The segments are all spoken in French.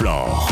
Flore.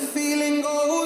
feeling goes.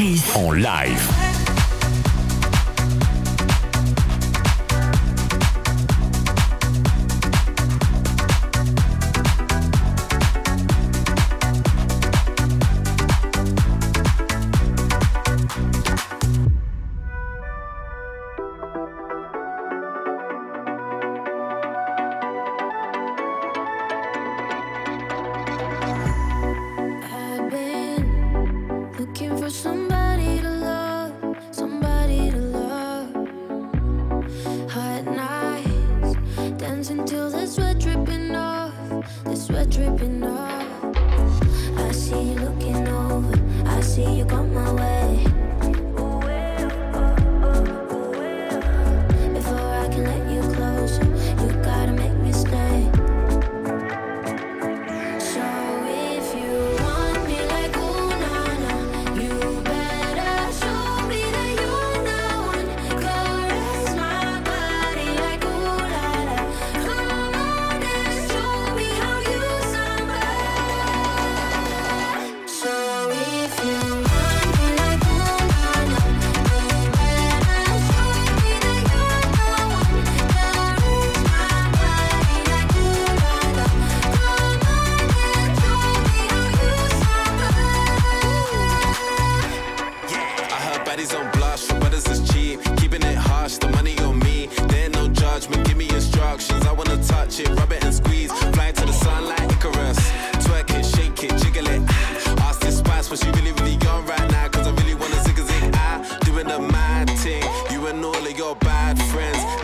En live.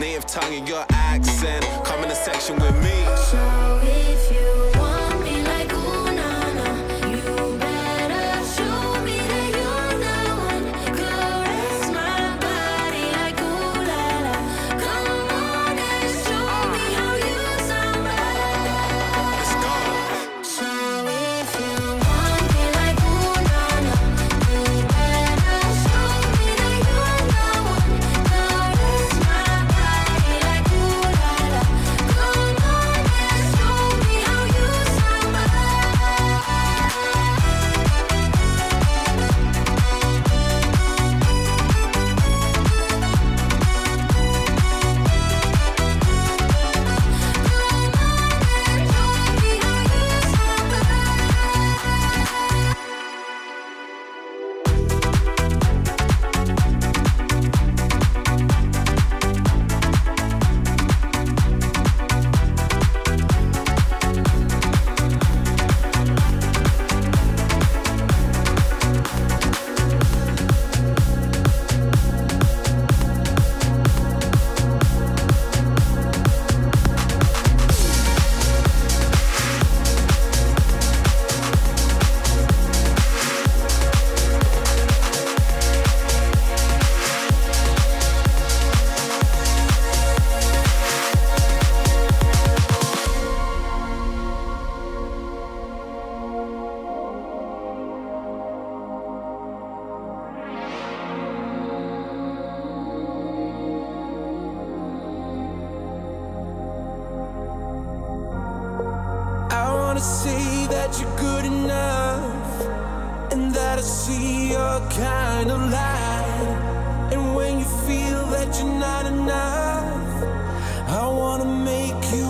native tongue and your accent. Come in the section with me. that you're good enough and that I see your kind of light. And when you feel that you're not enough, I wanna make you.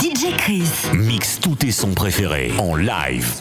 DJ Chris. mix tous tes sons préférés en live.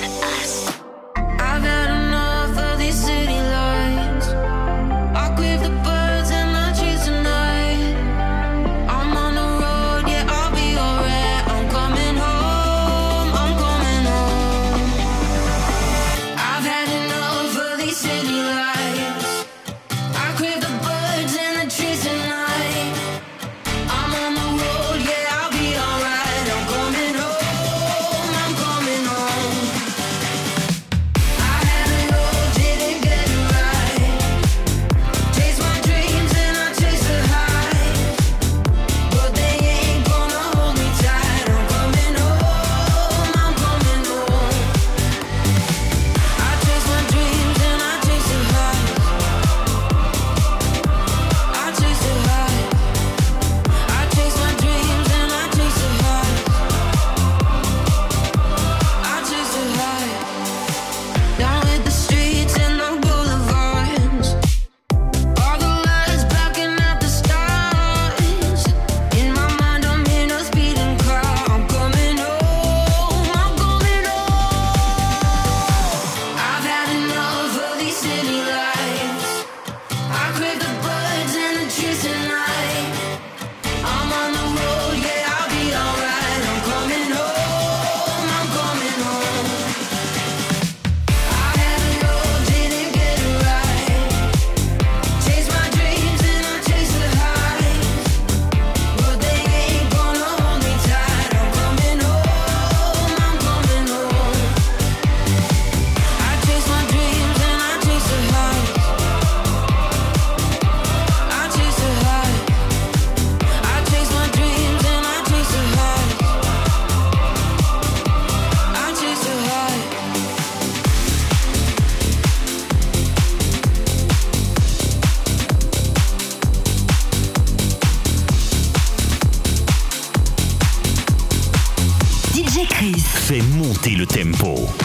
God. Tempo.